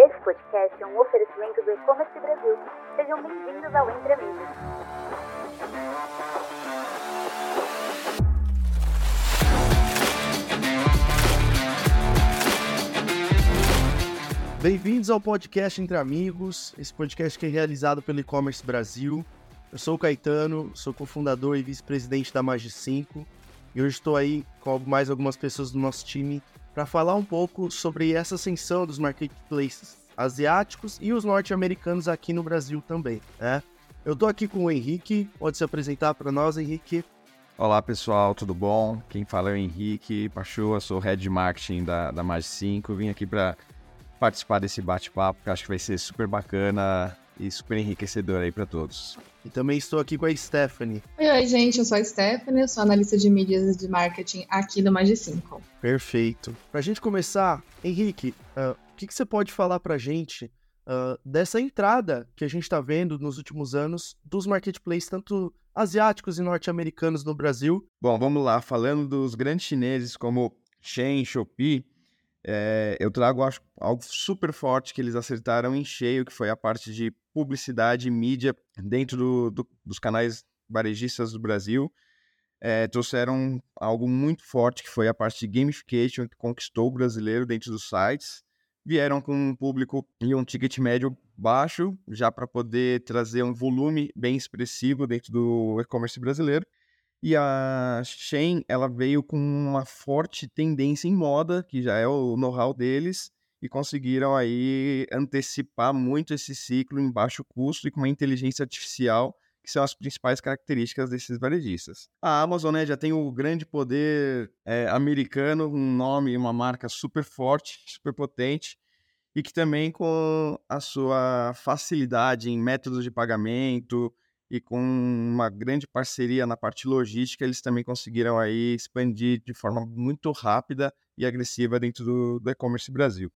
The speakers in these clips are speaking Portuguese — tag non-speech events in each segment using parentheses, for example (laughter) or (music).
Esse podcast é um oferecimento do E-Commerce Brasil. Sejam bem-vindos ao Entre Amigos. Bem-vindos ao podcast Entre Amigos, esse podcast que é realizado pelo E-Commerce Brasil. Eu sou o Caetano, sou cofundador e vice-presidente da Magi 5 e hoje estou aí com mais algumas pessoas do nosso time para falar um pouco sobre essa ascensão dos marketplaces asiáticos e os norte-americanos aqui no Brasil também, né? Eu tô aqui com o Henrique, pode se apresentar para nós, Henrique. Olá pessoal, tudo bom? Quem fala é o Henrique Pachua, sou Head de Marketing da, da Mais 5. Vim aqui para participar desse bate-papo, que acho que vai ser super bacana e super enriquecedor aí para todos. E também estou aqui com a Stephanie. Oi, oi, gente, eu sou a Stephanie, sou analista de mídias de marketing aqui do Mais 5. Perfeito. Para a gente começar, Henrique, uh, o que, que, você pode falar para a gente uh, dessa entrada que a gente está vendo nos últimos anos dos marketplaces, tanto asiáticos e norte-americanos no Brasil? Bom, vamos lá. Falando dos grandes chineses como Shein, Shopee, é, eu trago acho, algo super forte que eles acertaram em cheio, que foi a parte de publicidade e mídia dentro do, do, dos canais varejistas do Brasil. É, trouxeram algo muito forte, que foi a parte de gamification, que conquistou o brasileiro dentro dos sites. Vieram com um público e um ticket médio baixo, já para poder trazer um volume bem expressivo dentro do e-commerce brasileiro. E a Shein, ela veio com uma forte tendência em moda, que já é o know-how deles, e conseguiram aí antecipar muito esse ciclo em baixo custo e com uma inteligência artificial, que são as principais características desses varejistas. A Amazon né, já tem o grande poder é, americano, um nome, uma marca super forte, super potente, e que também com a sua facilidade em métodos de pagamento, e com uma grande parceria na parte logística, eles também conseguiram aí expandir de forma muito rápida e agressiva dentro do, do e-commerce Brasil.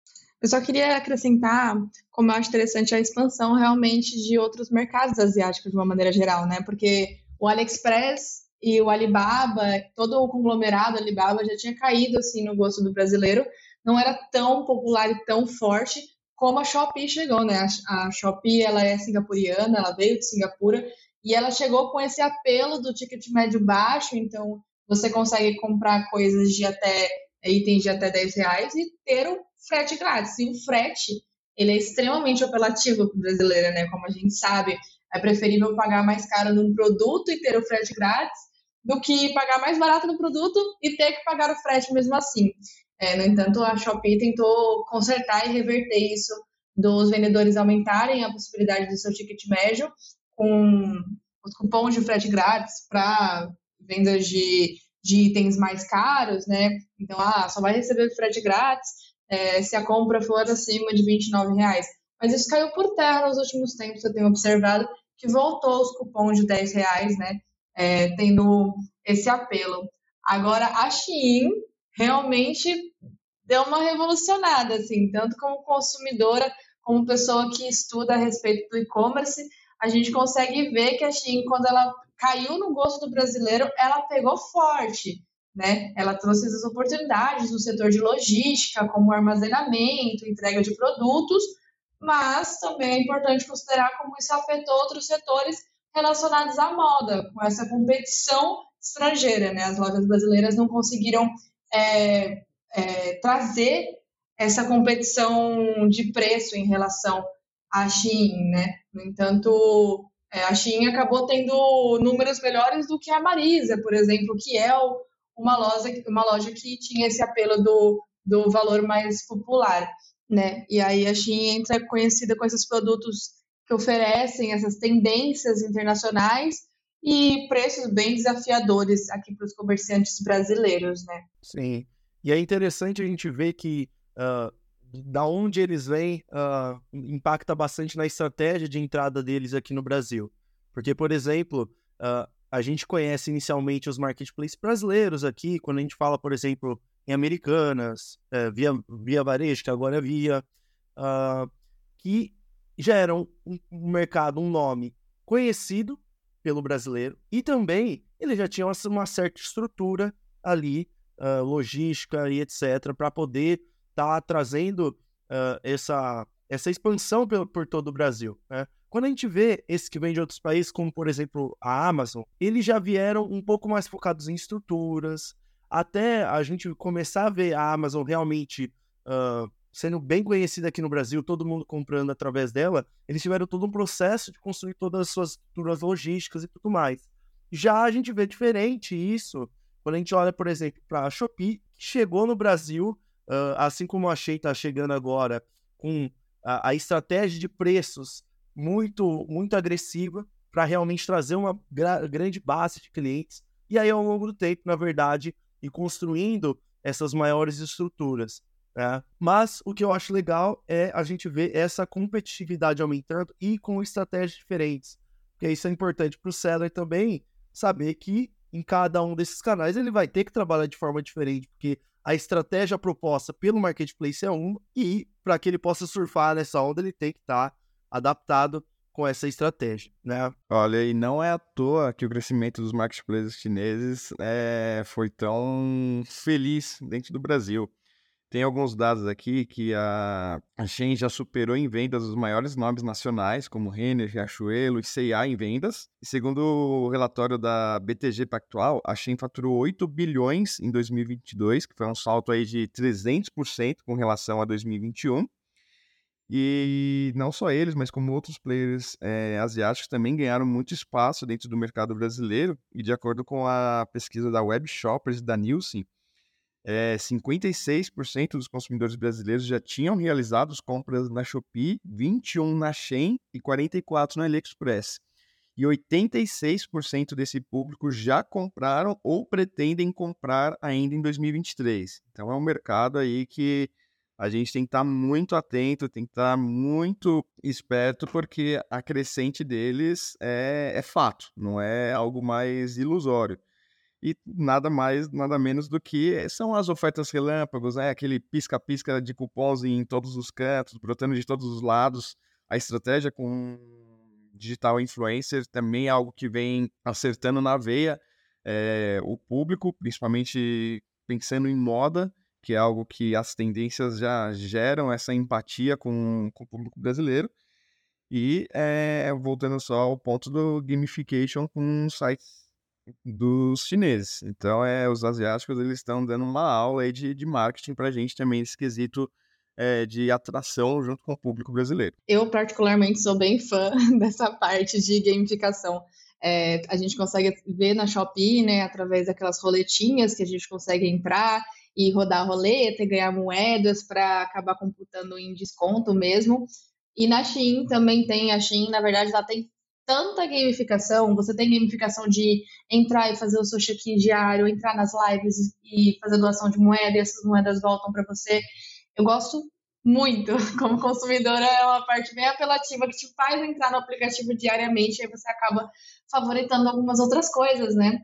Eu só queria acrescentar como eu acho interessante a expansão realmente de outros mercados asiáticos de uma maneira geral, né? Porque o AliExpress e o Alibaba, todo o conglomerado Alibaba já tinha caído assim no gosto do brasileiro, não era tão popular e tão forte como a Shopee chegou, né? A, Shopee, ela é singapuriana, ela veio de Singapura e ela chegou com esse apelo do ticket médio baixo, então você consegue comprar coisas de até itens de até 10 reais e ter o frete grátis. E o frete, ele é extremamente apelativo para o brasileiro, né? Como a gente sabe, é preferível pagar mais caro num produto e ter o frete grátis do que pagar mais barato no produto e ter que pagar o frete mesmo assim. É, no entanto, a Shopee tentou consertar e reverter isso dos vendedores aumentarem a possibilidade do seu ticket médio com os cupons de frete grátis para vendas de, de itens mais caros, né? Então, ah, só vai receber frete grátis é, se a compra for acima de 29 reais. Mas isso caiu por terra nos últimos tempos, eu tenho observado que voltou os cupons de 10 reais, né? É, tendo esse apelo. Agora, a Shein realmente deu uma revolucionada, assim, tanto como consumidora, como pessoa que estuda a respeito do e-commerce, a gente consegue ver que a Shein, quando ela caiu no gosto do brasileiro, ela pegou forte, né? Ela trouxe as oportunidades no setor de logística, como armazenamento, entrega de produtos, mas também é importante considerar como isso afetou outros setores relacionados à moda, com essa competição estrangeira, né? As lojas brasileiras não conseguiram é, é, trazer essa competição de preço em relação à Shein, né? No entanto, é, a Shein acabou tendo números melhores do que a Marisa, por exemplo, que é uma loja, uma loja que tinha esse apelo do, do valor mais popular, né? E aí a Shein entra conhecida com esses produtos que oferecem essas tendências internacionais e preços bem desafiadores aqui para os comerciantes brasileiros, né? Sim. E é interessante a gente ver que uh, da onde eles vêm uh, impacta bastante na estratégia de entrada deles aqui no Brasil. Porque, por exemplo, uh, a gente conhece inicialmente os marketplaces brasileiros aqui, quando a gente fala, por exemplo, em Americanas, uh, via, via Varejo, que agora é Via, que já eram um, um mercado, um nome conhecido pelo brasileiro e também ele já tinha uma, uma certa estrutura ali uh, logística e etc., para poder estar tá trazendo uh, essa, essa expansão por, por todo o Brasil. Né? Quando a gente vê esses que vêm de outros países, como por exemplo a Amazon, eles já vieram um pouco mais focados em estruturas, até a gente começar a ver a Amazon realmente uh, sendo bem conhecida aqui no Brasil, todo mundo comprando através dela, eles tiveram todo um processo de construir todas as suas estruturas logísticas e tudo mais. Já a gente vê diferente isso quando a gente olha, por exemplo, para a Shopee, que chegou no Brasil, uh, assim como a Shein está chegando agora, com a, a, estratégia de preços muito, muito agressiva para realmente trazer uma gra grande base de clientes. E aí, ao longo do tempo, na verdade, e construindo essas maiores estruturas. Né? Mas o que eu acho legal é a gente ver essa competitividade aumentando e com estratégias diferentes. Porque isso é importante para o seller também saber que em cada um desses canais ele vai ter que trabalhar de forma diferente, porque a estratégia proposta pelo marketplace é uma, e para que ele possa surfar nessa onda, ele tem que estar tá adaptado com essa estratégia, né? Olha, e não é à toa que o crescimento dos marketplaces chineses é, foi tão feliz dentro do Brasil. Tem alguns dados aqui que a, a já superou em vendas os maiores nomes nacionais, como Renner, Riachuelo e C&A em vendas. E segundo o relatório da BTG Pactual, a Shein faturou 8 bilhões em 2022, que foi um salto aí de 300% com relação a 2021. E não só eles, mas como outros players é, asiáticos também ganharam muito espaço dentro do mercado brasileiro. E de acordo com a pesquisa da Web Shoppers da Nielsen, é, 56% dos consumidores brasileiros já tinham realizado as compras na Shopee, 21% na Shein e 44% no AliExpress. E 86% desse público já compraram ou pretendem comprar ainda em 2023. Então é um mercado aí que a gente tem que estar muito atento, tem que estar muito esperto, porque a crescente deles é, é fato, não é algo mais ilusório e nada mais, nada menos do que são as ofertas relâmpagos, né? aquele pisca-pisca de cupons em todos os cantos, brotando de todos os lados. A estratégia com digital influencer também é algo que vem acertando na veia é, o público, principalmente pensando em moda, que é algo que as tendências já geram essa empatia com, com o público brasileiro. E é, voltando só ao ponto do gamification com sites dos chineses. Então, é, os asiáticos eles estão dando uma aula aí de, de marketing para a gente também nesse quesito é, de atração junto com o público brasileiro. Eu, particularmente, sou bem fã (laughs) dessa parte de gamificação. É, a gente consegue ver na Shopee, né, através daquelas roletinhas que a gente consegue entrar e rodar a roleta e ganhar moedas para acabar computando em desconto mesmo. E na Shein também tem, a Shein, na verdade, ela tem tanta gamificação, você tem gamificação de entrar e fazer o seu check-in diário, entrar nas lives e fazer doação de moeda e essas moedas voltam para você. Eu gosto muito, (laughs) como consumidora, é uma parte bem apelativa que te faz entrar no aplicativo diariamente, aí você acaba favoritando algumas outras coisas, né?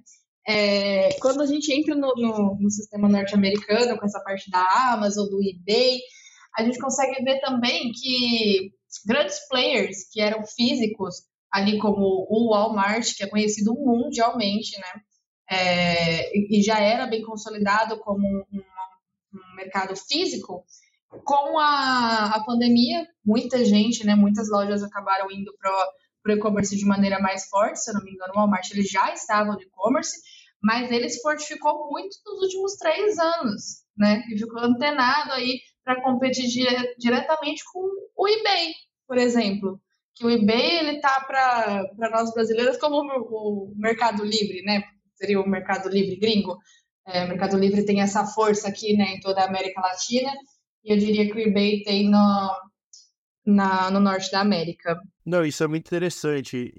É, quando a gente entra no, no, no sistema norte-americano, com essa parte da Amazon, do eBay, a gente consegue ver também que grandes players que eram físicos ali como o Walmart, que é conhecido mundialmente, né? É, e já era bem consolidado como um, um mercado físico, com a, a, pandemia, muita gente, né, muitas lojas acabaram indo para o e-commerce de maneira mais forte, se eu não me engano, o Walmart ele já estava no e-commerce, mas ele se fortificou muito nos últimos três anos, né, e ficou antenado aí para competir dire diretamente com o eBay, por exemplo que o eBay ele tá para nós brasileiros como o, Mercado Livre, né? Seria o Mercado Livre gringo. É, o Mercado Livre tem essa força aqui, né, em toda a América Latina. E eu diria que o eBay tem no, na, no norte da América. Não, isso é muito interessante,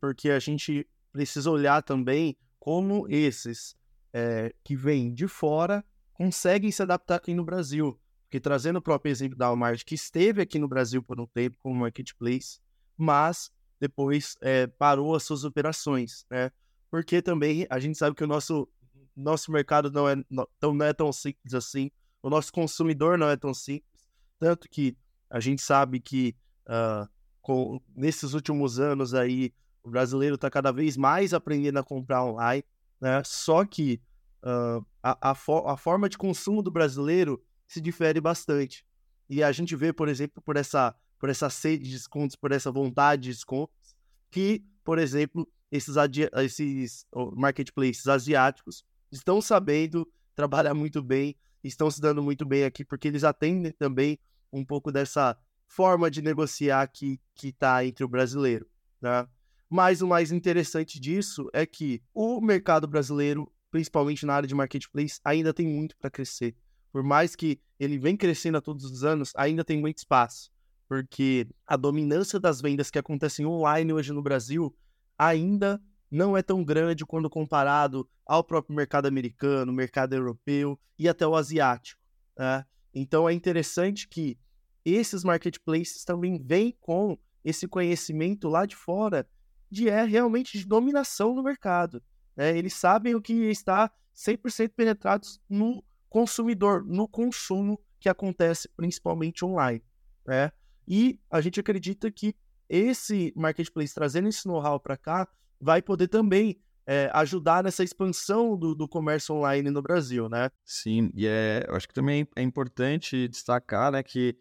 porque a gente precisa olhar também como esses é, que vêm de fora conseguem se adaptar aqui no Brasil. Porque trazendo o próprio exemplo da Walmart, que esteve aqui no Brasil por um tempo como marketplace, mas depois é, parou as suas operações, né? Porque também a gente sabe que o nosso, nosso mercado não é, não, não é tão simples assim, o nosso consumidor não é tão simples, tanto que a gente sabe que uh, com, nesses últimos anos aí o brasileiro está cada vez mais aprendendo a comprar online, né? Só que uh, a, a, fo a forma de consumo do brasileiro se difere bastante. E a gente vê, por exemplo, por essa por essa sede de descontos, por essa vontade de descontos, que, por exemplo, esses, esses marketplaces asiáticos estão sabendo trabalhar muito bem, estão se dando muito bem aqui, porque eles atendem também um pouco dessa forma de negociar que está entre o brasileiro. Né? Mas o mais interessante disso é que o mercado brasileiro, principalmente na área de marketplace, ainda tem muito para crescer. Por mais que ele vem crescendo a todos os anos, ainda tem muito espaço. Porque a dominância das vendas que acontecem online hoje no Brasil ainda não é tão grande quando comparado ao próprio mercado americano, mercado europeu e até o asiático. Né? Então é interessante que esses marketplaces também vêm com esse conhecimento lá de fora de é realmente de dominação no mercado. Né? Eles sabem o que está 100% penetrados no consumidor, no consumo que acontece principalmente online. Né? E a gente acredita que esse marketplace trazendo esse know-how para cá vai poder também é, ajudar nessa expansão do, do, comércio online no Brasil, né? Sim, e é, eu acho que também é importante destacar, né, que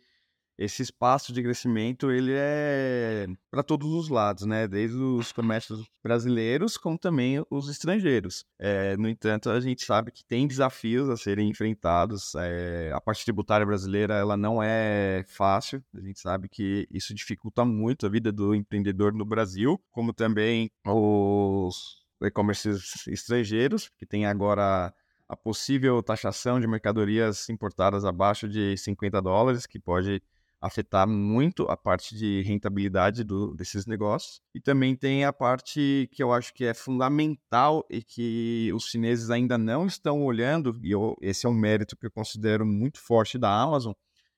esse espaço de crescimento ele é para todos os lados, né? Desde os comércios brasileiros como também os estrangeiros. É, no entanto, a gente sabe que tem desafios a serem enfrentados. É, a parte tributária brasileira ela não é fácil. A gente sabe que isso dificulta muito a vida do empreendedor no Brasil, como também os e-commerces estrangeiros, que tem agora a possível taxação de mercadorias importadas abaixo de 50 dólares, que pode afetar muito a parte de rentabilidade do, desses negócios. E também tem a parte que eu acho que é fundamental e que os chineses ainda não estão olhando, e eu, esse é um mérito que eu considero muito forte da Amazon,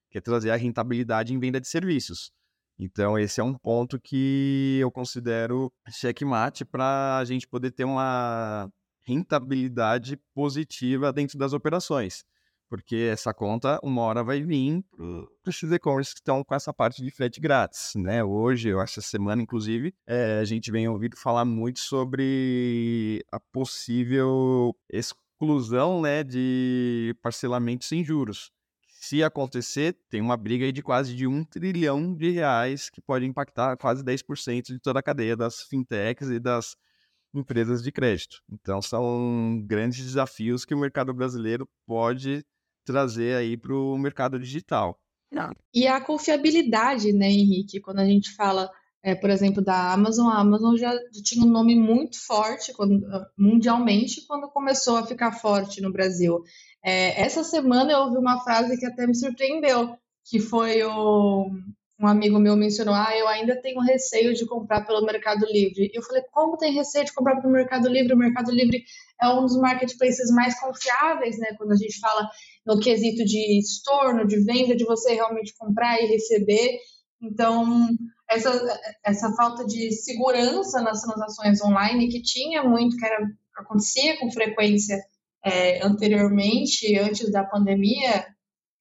que é trazer a rentabilidade em venda de serviços. Então, esse é um ponto que eu considero checkmate para a gente poder ter uma rentabilidade positiva dentro das operações porque essa conta uma hora vai vir para esses e-commerce que estão com essa parte de frete grátis, né? Hoje, eu essa semana, inclusive, é, a gente vem ouvindo falar muito sobre a possível exclusão, né, de parcelamento sem juros. Se acontecer, tem uma briga de quase de um trilhão de reais que pode impactar quase 10% de toda a cadeia das fintechs e das empresas de crédito. Então, são grandes desafios que o mercado brasileiro pode trazer aí para o mercado digital. Não. E a confiabilidade, né, Henrique? Quando a gente fala, é, por exemplo, da Amazon, a Amazon já tinha um nome muito forte quando, mundialmente quando começou a ficar forte no Brasil. É, essa semana eu ouvi uma frase que até me surpreendeu, que foi o, um amigo meu mencionou, ah, eu ainda tenho receio de comprar pelo Mercado Livre. E eu falei, como tem receio de comprar pelo Mercado Livre? O Mercado Livre é um dos marketplaces mais confiáveis, né? Quando a gente fala no quesito de estorno, de venda, de você realmente comprar e receber. Então, essa, essa falta de segurança nas transações online que tinha muito, que era, acontecia com frequência é, anteriormente, antes da pandemia,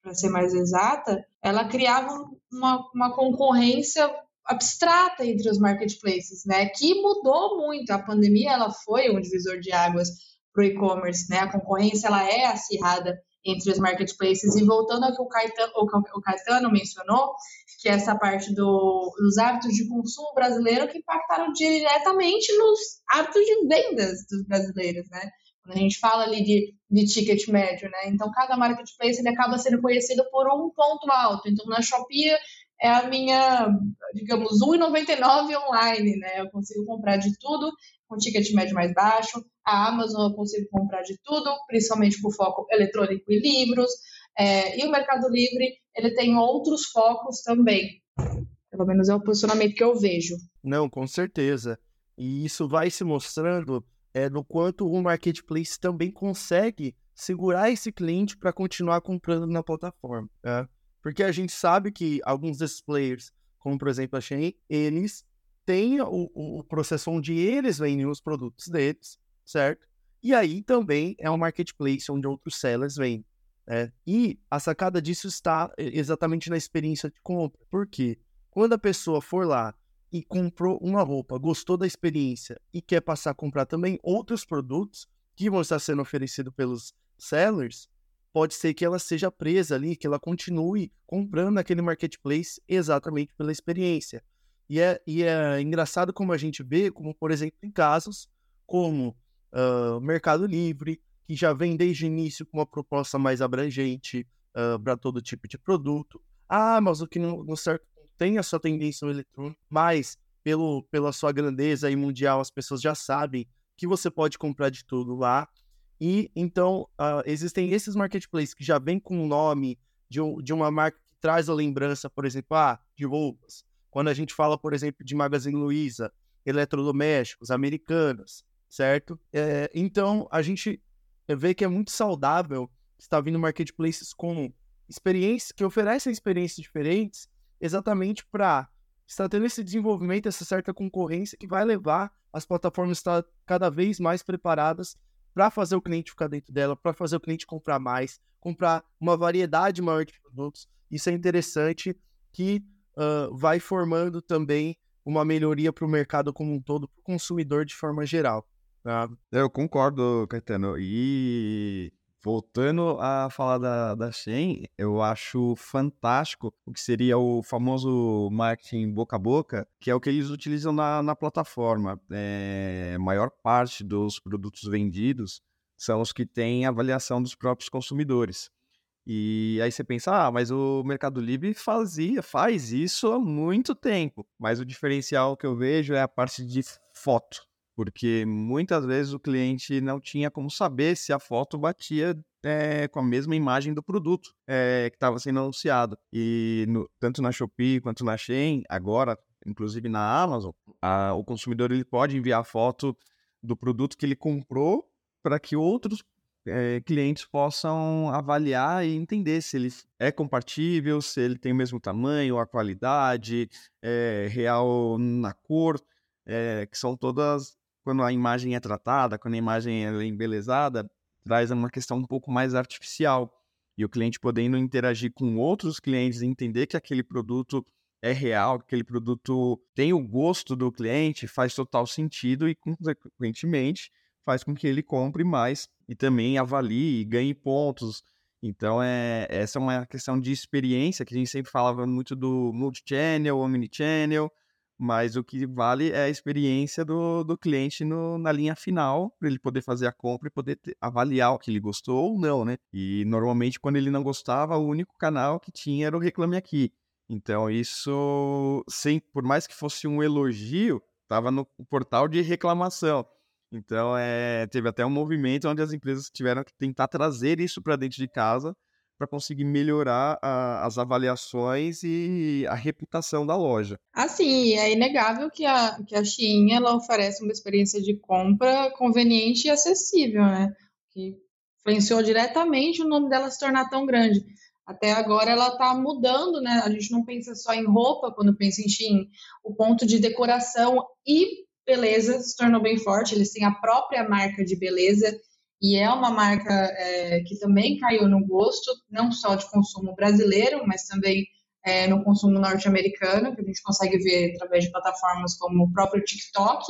para ser mais exata, ela criava uma, uma concorrência abstrata entre os marketplaces, né? Que mudou muito. A pandemia ela foi um divisor de águas para o e-commerce, né? A concorrência ela é acirrada entre os marketplaces. E voltando ao que o Caetano, o Caetano mencionou, que é essa parte do, dos hábitos de consumo brasileiro que impactaram diretamente nos hábitos de vendas dos brasileiros, né? Quando a gente fala ali de, de ticket médio, né? Então, cada marketplace ele acaba sendo conhecido por um ponto alto. Então, na Shopee é a minha, digamos, 1,99 online, né? Eu consigo comprar de tudo com ticket médio mais baixo. A Amazon eu consigo comprar de tudo, principalmente com foco eletrônico e livros. É, e o Mercado Livre, ele tem outros focos também. Pelo menos é o posicionamento que eu vejo. Não, com certeza. E isso vai se mostrando é, no quanto o marketplace também consegue segurar esse cliente para continuar comprando na plataforma. Né? Porque a gente sabe que alguns desses players, como por exemplo a Shein, eles têm o, o processo onde eles vendem os produtos deles, certo? E aí também é um marketplace onde outros sellers vendem. Né? E a sacada disso está exatamente na experiência de compra. Por quê? Quando a pessoa for lá e comprou uma roupa, gostou da experiência e quer passar a comprar também outros produtos que vão estar sendo oferecidos pelos sellers, pode ser que ela seja presa ali, que ela continue comprando aquele marketplace exatamente pela experiência. E é, e é engraçado como a gente vê, como por exemplo, em casos como uh, Mercado Livre, que já vem desde o início com uma proposta mais abrangente uh, para todo tipo de produto. Ah, mas o que não certo tem a sua tendência no eletrônico, mas pelo, pela sua grandeza e mundial as pessoas já sabem que você pode comprar de tudo lá. E então uh, existem esses marketplaces que já vêm com o nome de, de uma marca que traz a lembrança, por exemplo, ah, de roupas. Quando a gente fala, por exemplo, de Magazine Luiza, eletrodomésticos, americanas, certo? É, então a gente vê que é muito saudável estar vindo marketplaces com experiências que oferecem experiências diferentes, exatamente para estar tendo esse desenvolvimento, essa certa concorrência que vai levar as plataformas a estar cada vez mais preparadas para fazer o cliente ficar dentro dela, para fazer o cliente comprar mais, comprar uma variedade maior de produtos. Isso é interessante que uh, vai formando também uma melhoria para o mercado como um todo, para o consumidor de forma geral. Tá? Eu concordo, Caetano. E Voltando a falar da, da Shein, eu acho fantástico o que seria o famoso marketing boca a boca, que é o que eles utilizam na, na plataforma. É, maior parte dos produtos vendidos são os que têm avaliação dos próprios consumidores. E aí você pensa, ah, mas o Mercado Livre fazia, faz isso há muito tempo. Mas o diferencial que eu vejo é a parte de foto porque muitas vezes o cliente não tinha como saber se a foto batia é, com a mesma imagem do produto é, que estava sendo anunciado. E no, tanto na Shopee quanto na Shein, agora, inclusive na Amazon, a, o consumidor ele pode enviar foto do produto que ele comprou para que outros é, clientes possam avaliar e entender se ele é compatível, se ele tem o mesmo tamanho, a qualidade, real na cor, é, que são todas quando a imagem é tratada, quando a imagem é embelezada, traz uma questão um pouco mais artificial. E o cliente podendo interagir com outros clientes, entender que aquele produto é real, que aquele produto tem o gosto do cliente, faz total sentido e, consequentemente, faz com que ele compre mais e também avalie e ganhe pontos. Então, é, essa é uma questão de experiência que a gente sempre falava muito do multi-channel, omni-channel, mas o que vale é a experiência do, do cliente no, na linha final, para ele poder fazer a compra e poder ter, avaliar o que ele gostou ou não, né? E normalmente, quando ele não gostava, o único canal que tinha era o Reclame Aqui. Então, isso, sem, por mais que fosse um elogio, estava no portal de reclamação. Então, é, teve até um movimento onde as empresas tiveram que tentar trazer isso para dentro de casa para conseguir melhorar a, as avaliações e a reputação da loja. Assim, é inegável que a, que a Shein ela oferece uma experiência de compra conveniente e acessível, né? Que influenciou diretamente o nome dela se tornar tão grande. Até agora ela está mudando, né? A gente não pensa só em roupa quando pensa em Shein. O ponto de decoração e beleza se tornou bem forte. Eles têm a própria marca de beleza e é uma marca é, que também caiu no gosto, não só de consumo brasileiro, mas também é, no consumo norte-americano, que a gente consegue ver através de plataformas como o próprio TikTok,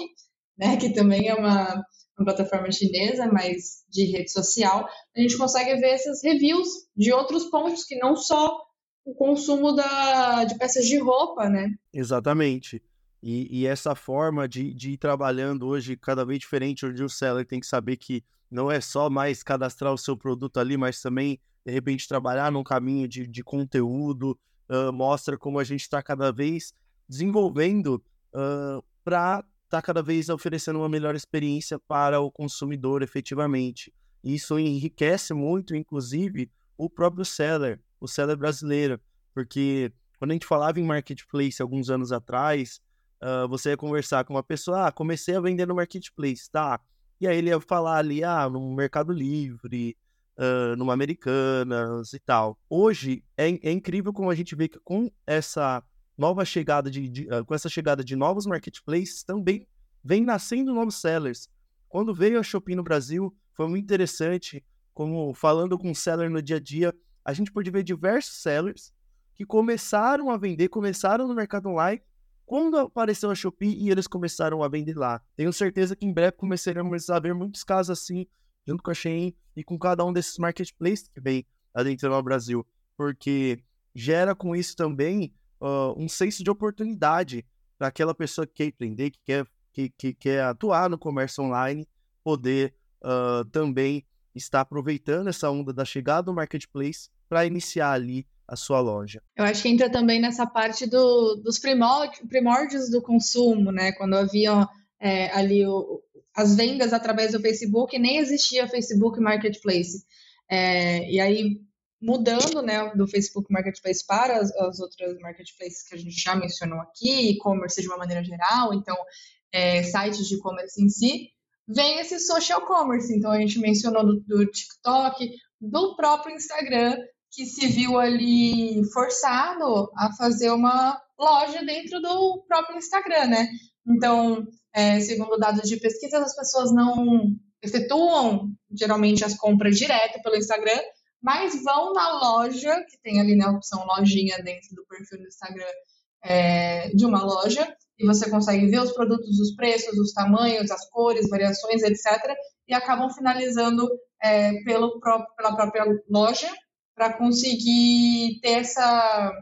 né, que também é uma, uma plataforma chinesa, mas de rede social. A gente consegue ver essas reviews de outros pontos que não só o consumo da, de peças de roupa, né? Exatamente. E, e essa forma de, de ir trabalhando hoje cada vez diferente, onde o seller tem que saber que não é só mais cadastrar o seu produto ali, mas também, de repente, trabalhar num caminho de, de conteúdo, uh, mostra como a gente está cada vez desenvolvendo uh, para estar tá cada vez oferecendo uma melhor experiência para o consumidor efetivamente. Isso enriquece muito, inclusive, o próprio seller, o seller brasileiro, porque quando a gente falava em marketplace alguns anos atrás, uh, você ia conversar com uma pessoa, ah, comecei a vender no marketplace, tá? E aí ele ia falar ali, ah, no Mercado Livre, uh, numa Americanas e tal. Hoje é, é, incrível como a gente vê que com essa nova chegada de, de uh, com essa chegada de novos marketplaces também vem nascendo novos sellers. Quando veio a Shopee no Brasil, foi muito interessante, como falando com o seller no dia a dia, a gente pôde ver diversos sellers que começaram a vender, começaram no mercado online quando apareceu a Shopee e eles começaram a vender lá. Tenho certeza que em breve começaremos a ver muitos casos assim, junto com a Shein e com cada um desses marketplaces que vem. adentrando ao Brasil, porque gera com isso também uh, um senso de oportunidade para aquela pessoa que quer empreender, que quer, que, que quer atuar no comércio online, poder uh, também estar aproveitando essa onda da chegada do marketplace para iniciar ali a sua loja. Eu acho que entra também nessa parte do, dos primórdios do consumo, né? Quando havia é, ali o, as vendas através do Facebook, nem existia Facebook Marketplace. É, e aí, mudando né, do Facebook Marketplace para as, as, outras marketplaces que a gente já mencionou aqui, e-commerce de uma maneira geral, então, é, sites de e-commerce em si, vem esse social commerce. Então, a gente mencionou do, do TikTok, do próprio Instagram, que se viu ali forçado a fazer uma loja dentro do próprio Instagram, né? Então, é, segundo dados de pesquisa, as pessoas não efetuam geralmente as compras direto pelo Instagram, mas vão na loja, que tem ali na né, opção lojinha dentro do perfil do Instagram é, de uma loja, e você consegue ver os produtos, os preços, os tamanhos, as cores, variações, etc. E acabam finalizando é, pelo próprio, pela própria loja para conseguir ter essa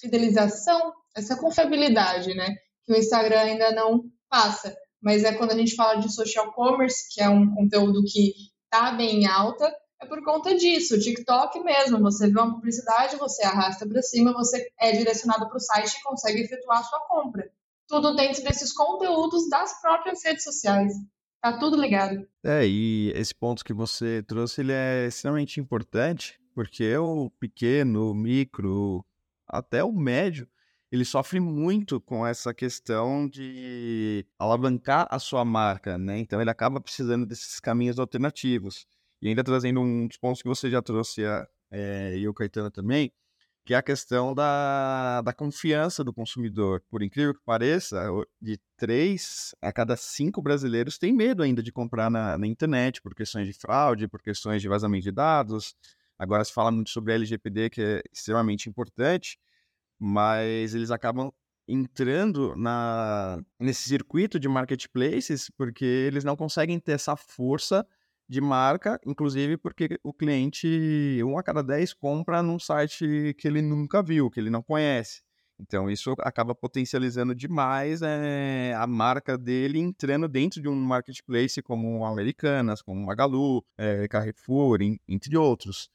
fidelização, essa confiabilidade, né? Que o Instagram ainda não passa. Mas é quando a gente fala de social commerce, que é um conteúdo que está bem alta, é por conta disso. O TikTok mesmo, você vê uma publicidade, você arrasta para cima, você é direcionado para o site e consegue efetuar a sua compra. Tudo dentro desses conteúdos das próprias redes sociais. Tá tudo ligado. É, e esse ponto que você trouxe, ele é extremamente importante, porque o pequeno, o micro, até o médio, ele sofre muito com essa questão de alavancar a sua marca, né? Então ele acaba precisando desses caminhos alternativos. E ainda trazendo um dos pontos que você já trouxe, é, e o Caetano também, que é a questão da, da confiança do consumidor. Por incrível que pareça, de três a cada cinco brasileiros tem medo ainda de comprar na, na internet por questões de fraude, por questões de vazamento de dados, Agora se fala muito sobre LGPD, que é extremamente importante, mas eles acabam entrando na, nesse circuito de marketplaces porque eles não conseguem ter essa força de marca, inclusive porque o cliente, um a cada dez, compra num site que ele nunca viu, que ele não conhece. Então, isso acaba potencializando demais é, a marca dele entrando dentro de um marketplace como Americanas, como Magalu, é, Carrefour, em, entre outros.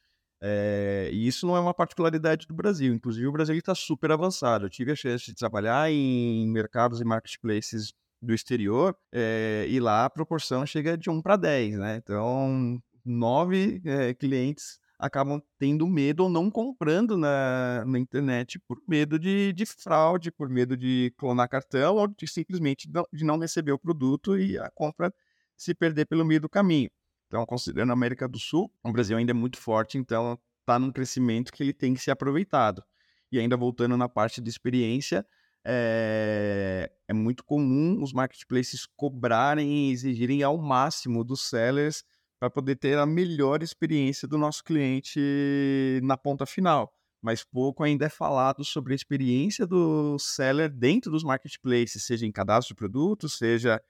É, e isso não é uma particularidade do Brasil. Inclusive, o Brasil está super avançado. Eu tive a chance de trabalhar em mercados e marketplaces do exterior é, e lá a proporção chega de 1 para 10, né? Então, nove é, clientes acabam tendo medo ou não comprando na, na internet por medo de, de fraude, por medo de clonar cartão ou de simplesmente não, de não receber o produto e a compra se perder pelo meio do caminho. Então, considerando a América do Sul, o Brasil ainda é muito forte, então está num crescimento que ele tem que ser aproveitado. E ainda voltando na parte de experiência, é, é muito comum os marketplaces cobrarem e exigirem ao máximo dos sellers para poder ter a melhor experiência do nosso cliente na ponta final. Mas pouco ainda é falado sobre a experiência do seller dentro dos marketplaces, seja em cadastro de produtos, seja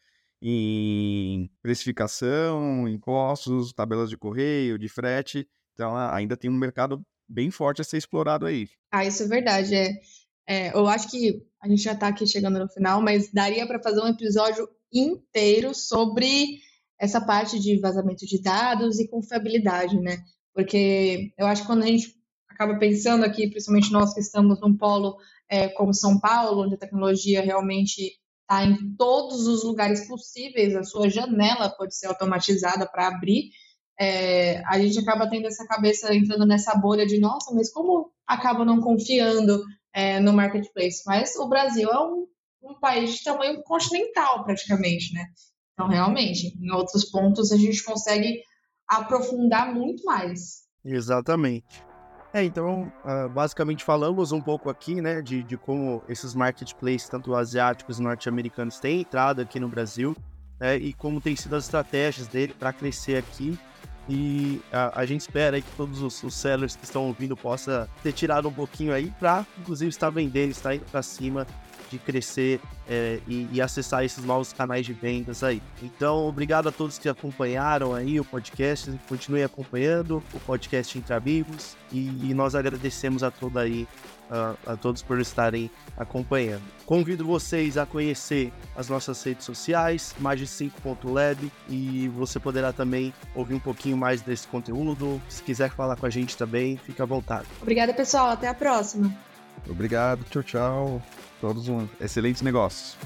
em precificação, impostos, tabelas de correio, de frete. Então, ainda tem um mercado bem forte a ser explorado aí. Ah, isso é verdade. É, é eu acho que a gente já está aqui chegando no final, mas daria para fazer um episódio inteiro sobre essa parte de vazamento de dados e confiabilidade, né? Porque eu acho que quando a gente acaba pensando aqui, principalmente nós que estamos num polo é, como São Paulo, onde a tecnologia realmente tá em todos os lugares possíveis, a sua janela pode ser automatizada para abrir, é, a gente acaba tendo essa cabeça entrando nessa bolha de nossa, mas como acaba não confiando é, no marketplace? Mas o Brasil é um, um país de tamanho continental, praticamente, né? Então, realmente, em outros pontos a gente consegue aprofundar muito mais. Exatamente. É, então, uh, basicamente falamos um pouco aqui, né, de, de como esses marketplaces, tanto asiáticos e norte-americanos, têm entrado aqui no Brasil, né, e como tem sido as estratégias dele para crescer aqui. E a, a, gente espera que todos os, os, sellers que estão ouvindo possam ter tirado um pouquinho aí para, inclusive, estar vendendo, estar indo para cima de crescer é, e, e, acessar esses novos canais de vendas aí. Então, obrigado a todos que acompanharam aí o podcast, continuem acompanhando o podcast Entre Amigos e, e nós agradecemos a toda aí a, a, todos por estarem acompanhando. Convido vocês a conhecer as nossas redes sociais, mais de 5.lab, e você poderá também ouvir um pouquinho mais desse conteúdo. Se quiser falar com a gente também, fica à vontade. Obrigada, pessoal. Até a próxima. Obrigado. Tchau, tchau. Todos um excelentes negócios.